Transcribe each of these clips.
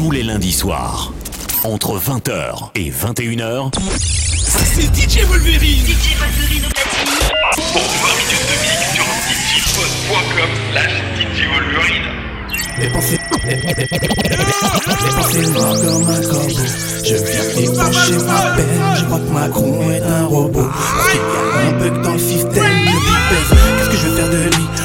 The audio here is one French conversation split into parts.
tous les lundis soirs. Entre 20h et 21h, c'est DJ Wolverine. DJ Wolverine au platine. Pour 20 minutes de mix sur djpod.com slash DJ Wolverine. Les pensées, noires comme un corbeau. Je viens décrocher ma peine. Je crois que Macron est un robot. Parce qu'il y a un bug dans le système. Je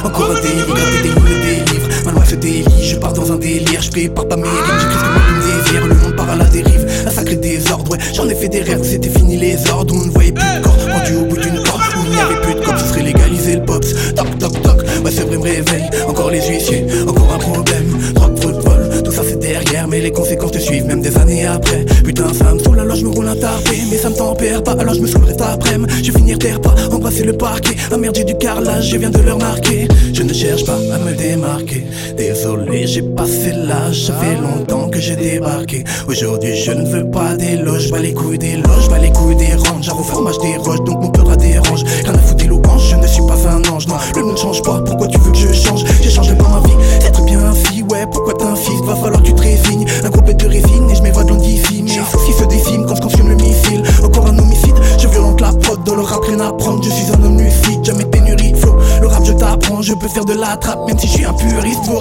Encore un délit, gratter des lignes, le délivre. Ma loi se délie, je pars dans un délire. Je prépare pas mes j'écris ce que moi me désire. Le monde part à la dérive, un sacré désordre. Ouais, j'en ai fait des rêves, c'était fini les ordres. On ne voyait plus de corps, rendu au bout d'une corde. Où il n'y avait plus de cop, ce serait légaliser le pops. Toc toc toc, ouais, c'est vrai, me réveille. Encore les huissiers, encore un problème. Drogue, fraude, vol, tout ça c'est derrière. Mais les conséquences te suivent, même des années après. Putain, ça me saoule, alors je me roule un tarpé. Mais ça me tempère pas, alors je me saoulerai cet après-midi. Je vais finir terre pas, embrasser le parquet. Ah merde, j'ai du carrelage, je viens de leur marquer. Je ne cherche pas à me démarquer. Désolé, j'ai passé l'âge, ça fait longtemps que j'ai débarqué. Aujourd'hui, je ne veux pas d'éloges, pas les couilles des loges, pas les couilles des ranges. J'avoue, fromage des roches, donc mon cœur a dérange. Rien à foutre des je ne suis pas un ange. Non, le monde change pas, pourquoi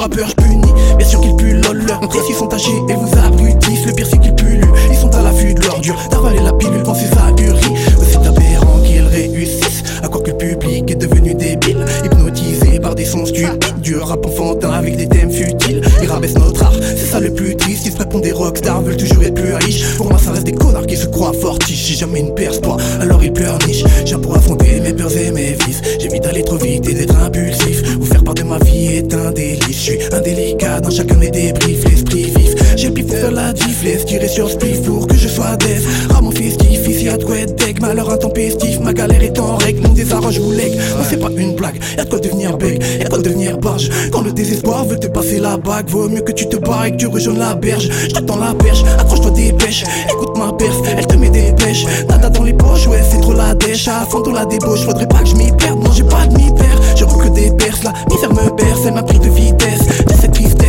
punis, bien sûr qu'ils pullent lol. Leurs précis sont tachés et vous abrutissent. Le pire, c'est qu'ils pullent, ils sont à l'affût de l'ordure. D'avaler la pilule, penser ça ahurie. C'est aberrant qu'ils réussissent, à croire que le public est devenu débile. Hypnotisé par des sons stupides, du rap enfantin avec des thèmes futiles. Ils rabaissent notre art, c'est ça le plus triste. Ils se répondent des rockstars, veulent toujours être plus riches. Pour moi, ça reste des connards qui se croient fortiches. Si jamais une perce toi, alors ils pleurnichent. J'ai pour affronter mes peurs et mes vices. J'évite d'aller trop vite et d'être impulsif. Chacun de mes débriefs, l'esprit vif. J'ai le pif faire la diff, laisse tirer sur ce pif pour que je sois dev. Ramon festif, ici y'a de deck. Malheur intempestif, ma galère est en règle. Mon désarroi, je vous lègue. Non, c'est pas une blague, y'a de quoi devenir bec, y'a de quoi devenir barge. Quand le désespoir veut te passer la bague, vaut mieux que tu te barres et que tu rejoignes la berge. Dans la perche, accroche-toi des pêches. Écoute ma perf, elle te met des pêches. Nada dans les poches, ouais, c'est trop la dèche. À fond dans la débauche, faudrait pas que je m'y perde. Non, j'ai pas de m'y perdre, je que des perces. La misère me berce, elle m'a pris de vitesse. De cette tristesse,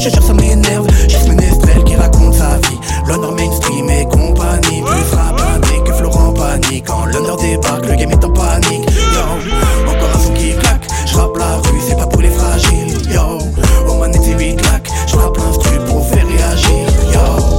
je jure, ça m'énerve. Juste Menestrel qui raconte sa vie. L'honneur mainstream et compagnie. Plus rapané que Florent Pagny. Quand l'honneur débarque, le game est en panique. Yo, encore un son qui claque. Je rappe la rue, c'est pas pour les fragiles. Yo, au manette c'est 8 claques. Je rappe l'instru pour faire réagir. Yo.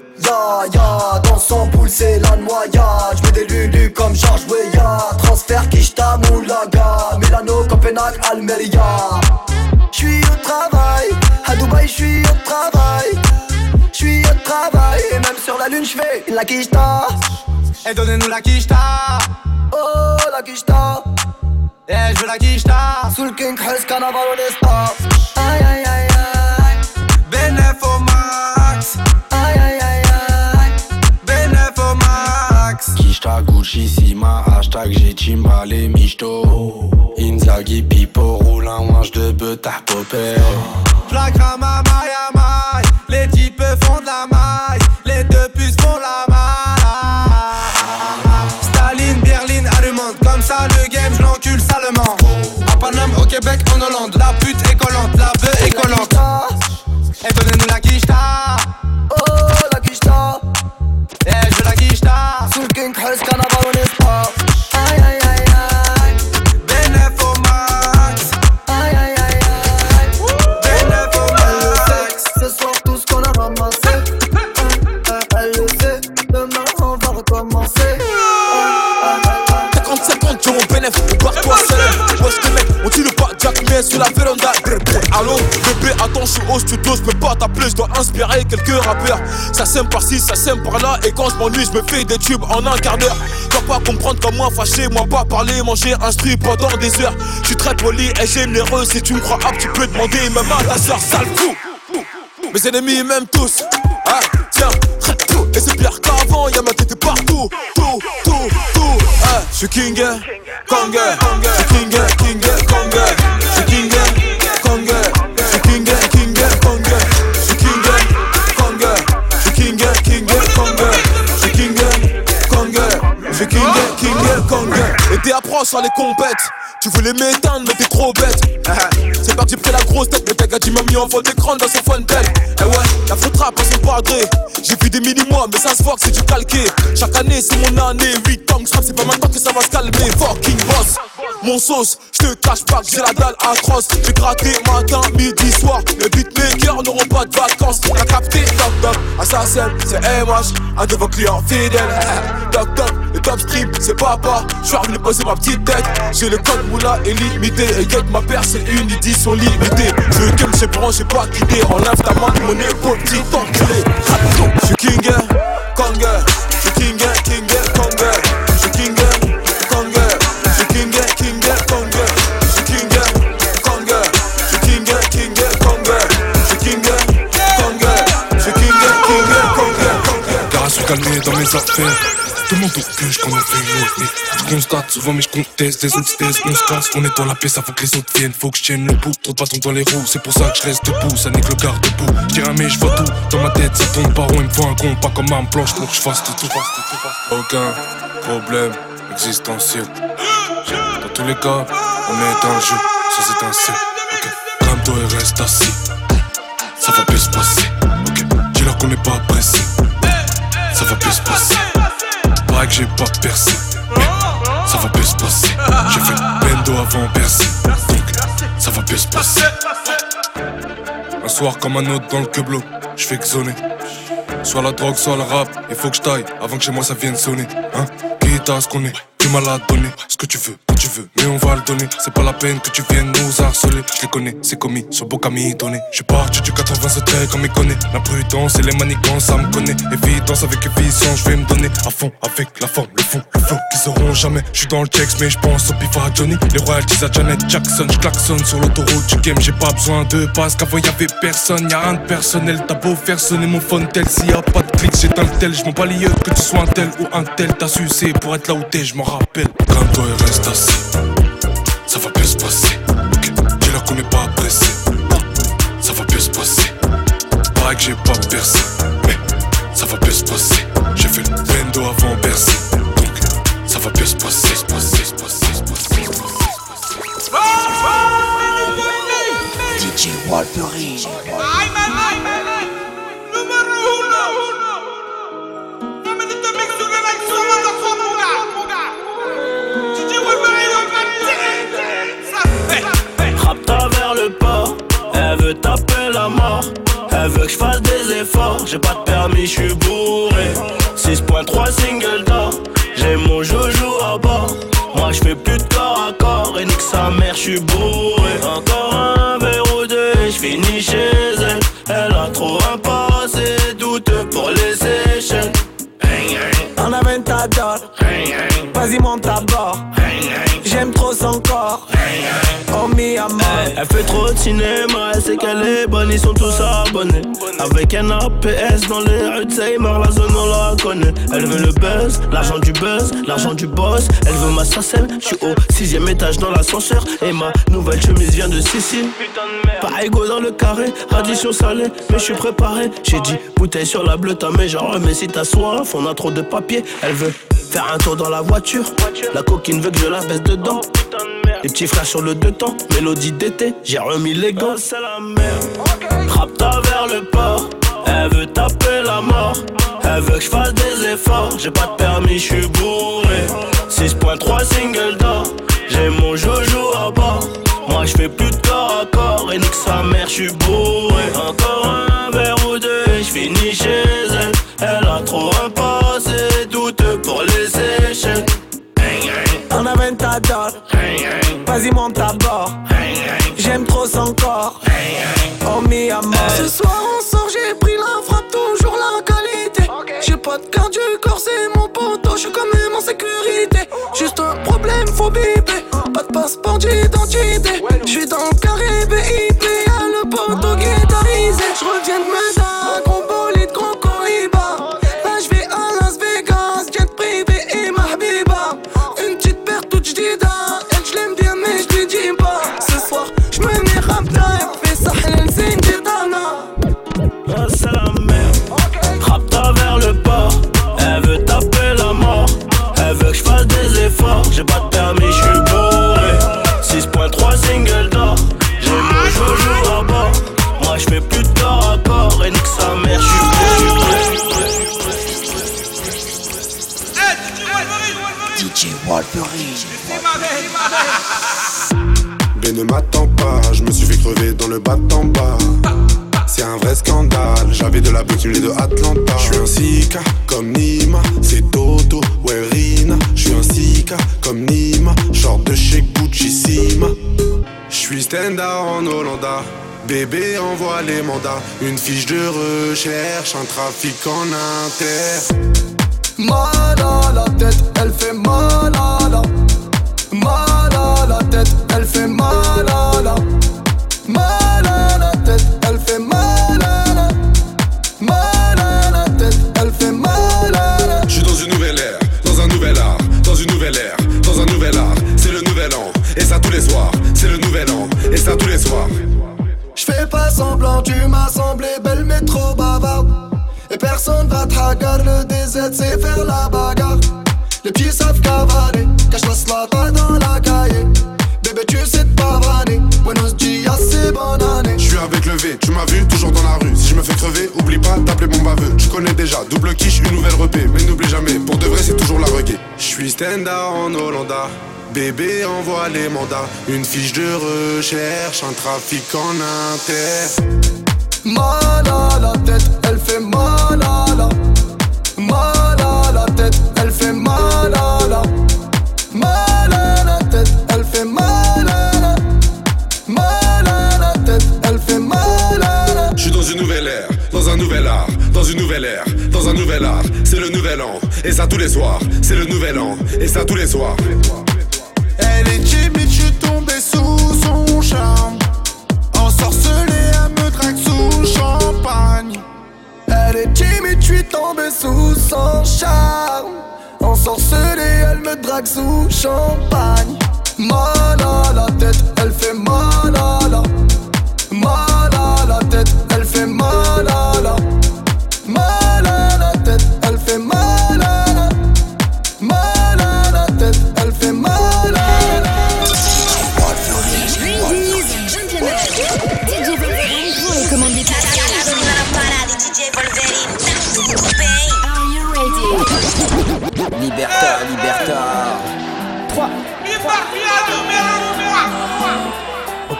Ya ya, dans son poule c'est la noyade. J'mets des lulus comme Georges Weah. Transfert Kishta Moulaga. Milano, Copenhague, Almeria. J'suis au travail, à Dubaï j'suis au travail. J'suis au travail, et même sur la lune j'fais la Kishta. Et donnez-nous la Kishta. Oh la Kishta. Et j'veux la Kishta. Sous le King Crest, carnaval on Aïe aïe aïe aïe max Kishta Gucci Sima, hashtag j'ai Chimbale Michto. Inzaghi Pipo, roule un manche de bœuf, t'as popé. J'l'accrame à maille à maille. Les types font de la maille. Les deux puces font la maille. Staline, Berlin, allemande Comme ça le game j'lencule salement. À Paname, au Québec, en Hollande. La pute est collante, la bœuf est collante. Et donnez-nous la quicheta Sème par-ci, ça sème par-là, et quand je m'ennuie, je me fais des tubes en un quart d'heure. Dois pas comprendre comme moi, fâché, moi pas parler, manger, instruit pendant des heures. Je suis très poli et généreux, si tu me crois apte, tu peux demander même à ta soeur, sale fou. Mes ennemis m'aiment tous. Ah, tiens, tout. Et c'est pire qu'avant, y'a ma tête partout. Tout, tout, tout. Ah, je suis king, Kong, je suis king, king. Les. Tu voulais m'éteindre, mais t'es trop bête. C'est pas que j'ai pris la grosse tête, mais t'as dit m'a mis en fond d'écran dans son phone belle. Eh ouais, la faute rap à son padré. J'ai vu des mini-mois, mais ça se voit que c'est du calqué. Chaque année, c'est mon année. 8 ans que c'est pas maintenant que ça va se calmer. Fucking boss. Mon sauce, je te cache pas que j'ai la dalle atroce. J'ai gratté matin, midi, soir. Les beatmakers n'auront pas de vacances. T'as capté, toc toc. Assassin, c'est MH, un de vos clients fidèles. Toc toc, le top stream, c'est papa. J'suis revenu poser ma petite tête. J'ai le code moula illimité. Et get ma paire, c'est une édition limitée. Je game, j'ai branché, pas quitté. Enlève ta main de mon épaule, petit enculé. J'suis king, Kong. J'suis king, king, Calmé dans mes affaires. Tout le monde au que je qu'on a fait Je constate souvent, mais je conteste des antithèses. On se casse, on est dans la paix, ça faut que les autres viennent. Faut que je tienne le bout, trop de bâtons dans les roues. C'est pour ça que je reste debout, ça n'est que le garde debout. Je dirais, mais je vois tout. Dans ma tête, ça tombe par il me faut un con, pas comme un planche pour que je fasse tout. Aucun problème existentiel. Dans tous les cas, on est dans le jeu, sans étincelle. Ok, calme-toi et reste assis. Ça va bien se passer. Ok, dis-leur qu'on n'est pas pressé. Ça va bien se passer. Pareil que j'ai pas percé. Ça va bien se passer. J'ai fait bendo avant percer. Donc ça va bien se passer. Un soir comme un autre dans le queblot, je fais que zoner. Soit la drogue, soit le rap, il faut que je taille avant que chez moi ça vienne sonner. Hein? Quitte à ce qu'on est, du mal à donner. Ce que tu veux, tu veux, mais on va le donner. C'est pas la peine que tu viennes nous harceler. Je les connais, c'est commis, sur beau qu'à donné. Je parti du 87 comme il connaît. La prudence et les manigances, ça me connaît. Évidence avec vision, je vais me donner à fond avec la forme, le fond, le flow qu'ils auront jamais. Je suis dans le texte, mais je pense au pif à Johnny. Les royalties à Janet Jackson, je klaxonne sur l'autoroute du game. J'ai pas besoin de passe, qu'avant y'avait personne, y'a rien de personnel. T'as beau faire sonner mon phone tel, s'il y a pas de clic, j'éteins le tel. Je m'en que tu sois un tel ou un tel. T'as sucé pour être là où t'es, je m'en rappelle. Calme-toi et reste assis. Ça va bien se passer. Dis-leur qu'on n'est pas pressé. Ça va bien se passer. Pareil que j'ai pas percé. Ça va bien se passer. J'ai fait le bendo avant bercer. Donc ça va bien se passer. Se passer. Elle veut que je fasse des efforts, j'ai pas de permis, je suis bourré. 6.3 single d'or, j'ai mon joujou à bord. Moi je fais plus de corps à corps et nique sa mère, je suis bourré. Encore un verre ou deux, je finis chez elle. Elle a trop un passé douteux pour les Seychelles. En aventador, vas-y monte à bord. Trop son corps. Oh mi. Elle fait trop de cinéma, elle sait qu'elle est bonne, ils sont tous abonnés. Avec un APS dans les rues de Seymour, la zone on la connaît. Elle veut le buzz, l'argent du buzz, l'argent du boss. Elle veut ma sacelle, je suis au sixième étage dans l'ascenseur. Et ma nouvelle chemise vient de Sicile. Pas égaux dans le carré, addition salée, mais je suis préparé. J'ai dit bouteille sur la bleue, mais genre, mais si t'as soif, on a trop de papier. Elle veut faire un tour dans la voiture. La coquine veut que je la baisse dedans. Les petits frères sur le deux temps, mélodie d'été, j'ai remis les gants. c'est la merde. Rapta vers le port, elle veut taper la mort. Elle veut que je fasse des efforts, j'ai pas de permis, je suis bourré. 6.3 single d'or, j'ai mon joujou à bord. Moi je fais plus de corps à corps et nique sa mère, je suis bourré. Pas de passeport d'identité. Je suis dans le carré Ne m'attends pas, je me suis fait crever dans le bas en bas. C'est un vrai scandale, j'avais de la boutique de Atlanta. Je suis un Sika comme Nima, c'est Toto, ouais Rina. Je suis un Sika comme Nima, short de chez Gucci Sima. Je suis stand en Hollanda. Bébé envoie les mandats, une fiche de recherche, un trafic en inter. Mal à la tête, elle fait mal à la Mal à la tête, elle fait mal à la Mal à la tête, elle fait mal à la Mal à la tête, elle fait mal à la Je suis dans une nouvelle ère, dans un nouvel art, dans une nouvelle ère, dans un nouvel art. C'est le nouvel an, et ça tous les soirs. C'est le nouvel an, et ça tous les soirs. Je fais pas semblant, tu m'as semblé belle mais trop bavarde Et personne va te hagar, le DZ c'est faire la Stand en Hollanda. Bébé envoie les mandats, une fiche de recherche, un trafic en inter. Mal à la tête, elle fait mal à la Mal à la tête, elle fait mal à la Mal à la tête, elle fait mal à la Mal à la tête, elle fait mal à la Je suis dans une nouvelle ère, dans un nouvel art, dans une nouvelle ère, dans un nouvel art. Et ça tous les soirs. C'est le nouvel an, et ça tous les soirs. Elle est timide, je suis tombé sous son charme Ensorcelée, elle me drague sous champagne Elle est timide, je suis tombé sous son charme Ensorcelée, elle me drague sous champagne Mal à la tête, elle fait mal à la Mal à la tête, elle fait mal à la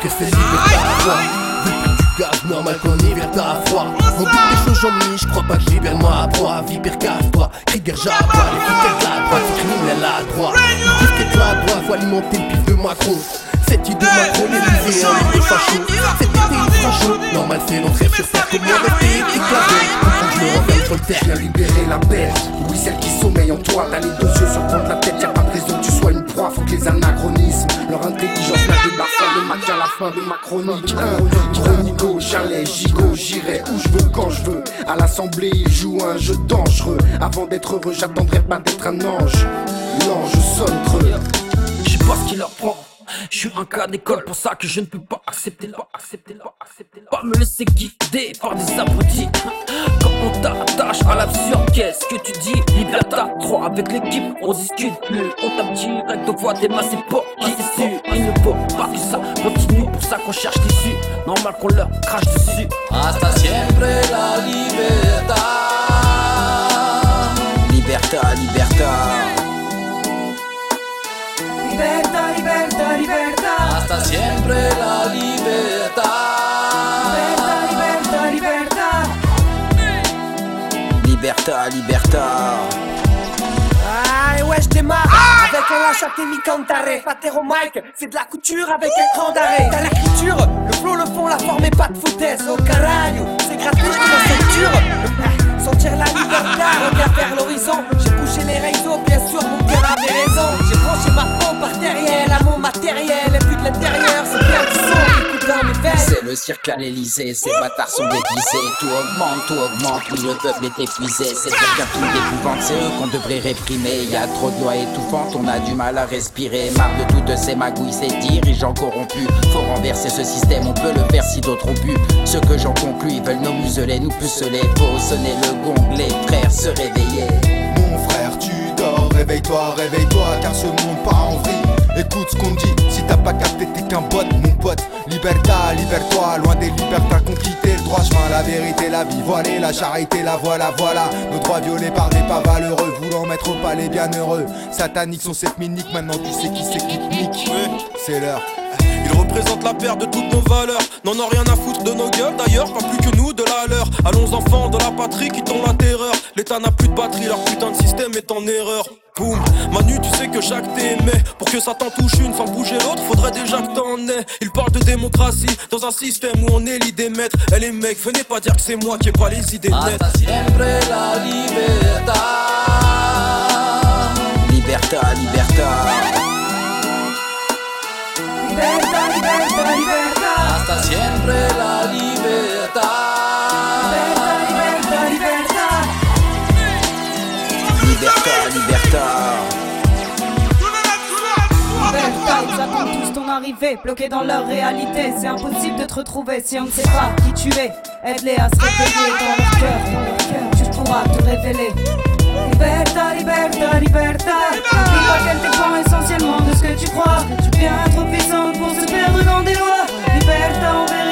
Ok c'est Liberta Le prix du gaz normal qu'on Liberta à froid On dit des choses j'en mis, je crois pas que libère moi à boire Vipère cave-toi, Krieger j'aboie Les flics de la droite, c'est criminel à droite Disquette la droite, faut alimenter le pif de Macron. Cette idée Macron l'Élysée, un livre de facho Cet été il fera chaud, normal c'est l'entrée sur terre Comment rester éclaté. Quand je me renferme sur le terre Viens libérer la bête, oui celle qui sommeille en toi. T'as les deux yeux sur contre la tête, y'a pas Faut que les anachronismes, leur intelligence la débarque Le match à la fin de ma chronique. Chronico, j'allais, gigot, j'irai où je veux quand je veux À l'assemblée il joue un jeu dangereux Avant d'être heureux j'attendrai pas d'être un ange L'ange sonne creux Je sais pas ce qui leur prend. Je suis un cas d'école, pour ça que je ne peux pas accepter là, accepter là, accepter là. Pas me laisser guider par des abrutis. Quand on t'attache à l'absurde, qu'est-ce que tu dis? Liberta 3 avec l'équipe, on discute plus. On tape direct, on voit des masses, c'est pas sûr. Il ne faut pas que ça continue, pour ça qu'on cherche l'issue. Normal qu'on leur crache dessus. Hasta siempre la libertad. Liberta, liberta. Libertà, libertà, libertà. Hasta siempre la libertad. Libertà, libertà, libertà. Liberta, liberta. Ah, et ouais, je démarre avec un Sacha te mi cantare, patero Mike, c'est de la couture avec un grand d'arrêt. T'as l'écriture, le flow, le fond, la forme et pas de foutaise. Au caralho, c'est gratuit, je me ceinture. Sentir la liberté, regarde vers l'horizon. J'ai bouché les réseaux, bien sûr, mon cœur avait raison. J'ai branché ma pompe artérielle à mon matériel. Et puis de l'intérieur, c'est bien du son C'est le cirque à l'Elysée, ces bâtards sont déguisés. Tout augmente, tout augmente, oui, le peuple est épuisé. C'est quelqu'un tout d'épouvante, c'est eux qu'on devrait réprimer. Y a trop de lois étouffantes, on a du mal à respirer. Marre de toutes ces magouilles, ces dirigeants corrompus. Faut renverser ce système, on peut le faire si d'autres ont pu. Ce que j'en conclus, ils veulent nous museler, nous puceler. Faut sonner le gong, les frères se réveiller. Mon frère, tu dors, réveille-toi, réveille-toi, car ce monde part en vrille. Écoute ce qu'on dit, si t'as pas capté, t'es qu'un bot, mon pote. Liberta, libère-toi, loin des libertins qu'on le droit chemin, la vérité, la vie voilée, la charité, la voilà, voilà. Nos droits violés par des pas valeureux, voulant mettre au palais bienheureux. Sataniques sont cette minique, maintenant tu sais qui c'est qui nique. C'est l'heure. Ils représentent la perte de toutes nos valeurs. N'en ont rien à foutre de nos gueules d'ailleurs, pas plus que nous de la leur. Allons enfants de la patrie qui la terreur. L'État n'a plus de batterie, leur putain de système est en erreur. Boum, Manu, tu sais que chaque t'aimait. Que ça t'en touche une sans bouger l'autre, faudrait déjà que t'en aies. Ils parlent de démocratie dans un système où on élit des maîtres. Eh les mecs, venez pas dire que c'est moi qui ai pas les idées nettes. Hasta siempre la libertad. Liberta, liberta. Libertà, libertà, libertà. Hasta siempre la libertad. Libertà, libertà, libertà. Liberta, liberta. Libertà, arrivée, bloqués dans leur réalité. C'est impossible de te retrouver si on ne sait pas qui tu es. Aide-les à se réveiller dans leur cœur. Tu pourras te révéler. Libertà, libertà. N'oublie pas qu'elle dépend essentiellement de ce que tu crois. Bien trop puissant pour se perdre dans des lois. Libertà en vérité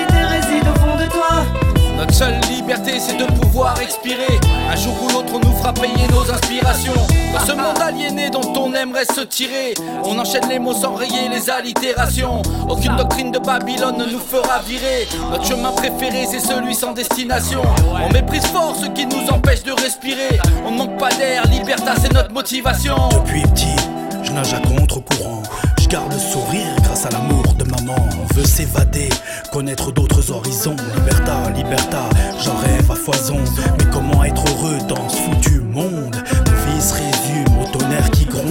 Notre seule liberté, c'est de pouvoir expirer. Un jour ou l'autre, on nous fera payer nos inspirations. Dans ce monde aliéné dont on aimerait se tirer, on enchaîne les mots sans rayer les allitérations. Aucune doctrine de Babylone ne nous fera virer. Notre chemin préféré, c'est celui sans destination. On méprise fort ce qui nous empêche de respirer. On ne manque pas d'air, liberté, c'est notre motivation. Depuis petit, je nage à contre-courant. Je garde le sourire grâce à l'amour de maman. On veut s'évader, connaître d'autres horizons. Liberta, liberta, j'en rêve à foison. Mais comment être heureux dans ce foutu monde? Nos vies se résument au tonnerre qui gronde.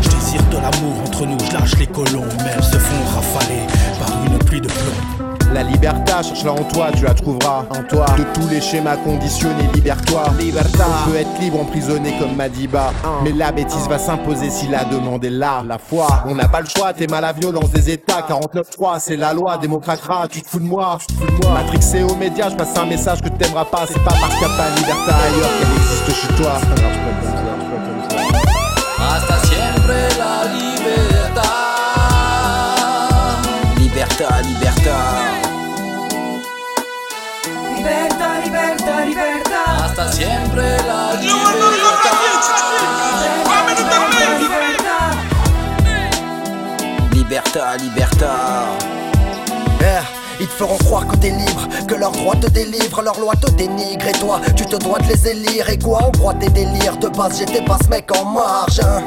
Je désire de l'amour entre nous, je lâche les colons. Mais elles se font rafaler par une pluie de plomb. La liberta, cherche-la en toi, tu la trouveras. En toi. De tous les schémas conditionnés, libère-toi. Liberta. On peut être libre, emprisonné comme Madiba. Mais la bêtise va s'imposer si la demande est là. La foi. On n'a pas le choix, t'es mal à violence des États. 49-3, c'est la loi. Démocratera, tu te fous de moi. Tu te fous de moi. Matrixé aux médias, je passe un message que t'aimeras pas. C'est pas parce qu'il n'y a pas de liberta ailleurs qu'elle existe chez toi. Hasta siempre la libertad. Liberta, liberta. Libertà, libertà, libertà. Hasta siempre la Liberta, liberta. Yeah. Ils te feront croire que t'es libre, que leurs droits te délivrent, leurs lois te dénigrent et toi tu te dois de les élire et quoi on broie tes délires? De base j'étais pas ce mec en marge hein.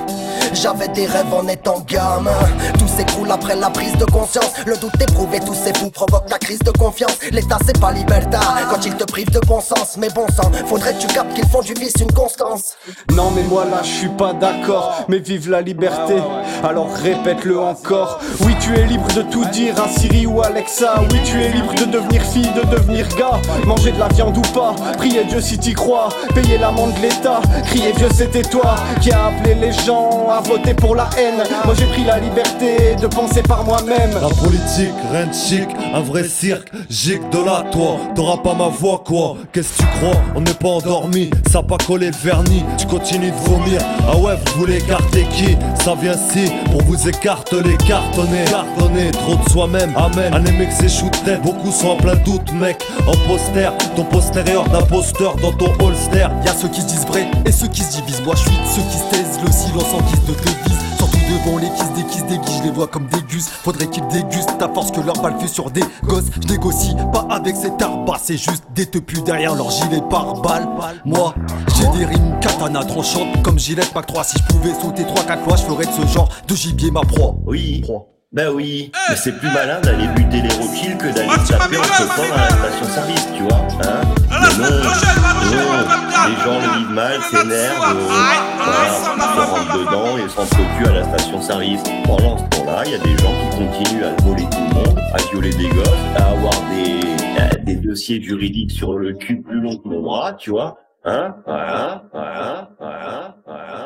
J'avais des rêves en étant gamin. Tout s'écroule après la prise de conscience. Le doute éprouvé, tous ces fous provoquent la crise de confiance. L'état c'est pas libertà. Quand ils te privent de bon sens Mais bon sang, faudrait que tu captes qu'ils font du vice une constance. Non mais moi là je suis pas d'accord. Mais vive la liberté. Alors répète-le encore. Oui tu es libre de tout dire à Siri ou Alexa. Oui tu es libre de devenir fille, de devenir gars. Manger de la viande ou pas. Prier Dieu si t'y crois. Payer l'amende de l'État. Crier Dieu c'était toi Qui a appelé les gens voter pour la haine. Moi j'ai pris la liberté de penser par moi-même. La politique, rien de chic, un vrai cirque, gic de la toi, t'auras pas ma voix quoi. Qu'est-ce que tu crois? On n'est pas endormi, ça a pas collé le vernis, tu continues de vomir. Ah ouais, vous voulez écarter qui? Ça vient si, pour vous écarteler, cartonner Cartonner, trop de soi-même, amen. Un mec c'est shooter, beaucoup sont en plein doute mec. En poster, ton postérieur d'imposteur dans ton holster. Y'a ceux qui se disent vrai et ceux qui se divisent. Moi je suis ceux qui se taisent, le silence en guise de devise Surtout Souvent les kiss des kiss des je les vois comme des gus. Faudrait qu'ils dégustent ta force que leur balle fait sur des gosses. Je négocie pas avec cet arbre, c'est juste des teupus derrière leur gilet par balle. Moi, j'ai des rimes katana tranchantes comme Gillette Mac 3. Si je pouvais sauter 3-4 fois, je ferais de ce genre de gibier ma proie. Oui. Bah oui, mais c'est plus malin d'aller buter les roquilles que d'aller taper en chauffant à la station-service, tu vois. Hein les gens le vivent mal, s'énervent, euh, voilà, rentrent dedans et s'entretuent à la station-service. Pendant ce temps-là, il y a des gens qui continuent à voler tout le monde, à violer des gosses, à avoir des, euh, des dossiers juridiques sur le cul plus long que mon bras, tu vois. Hein Voilà, voilà, voilà, voilà.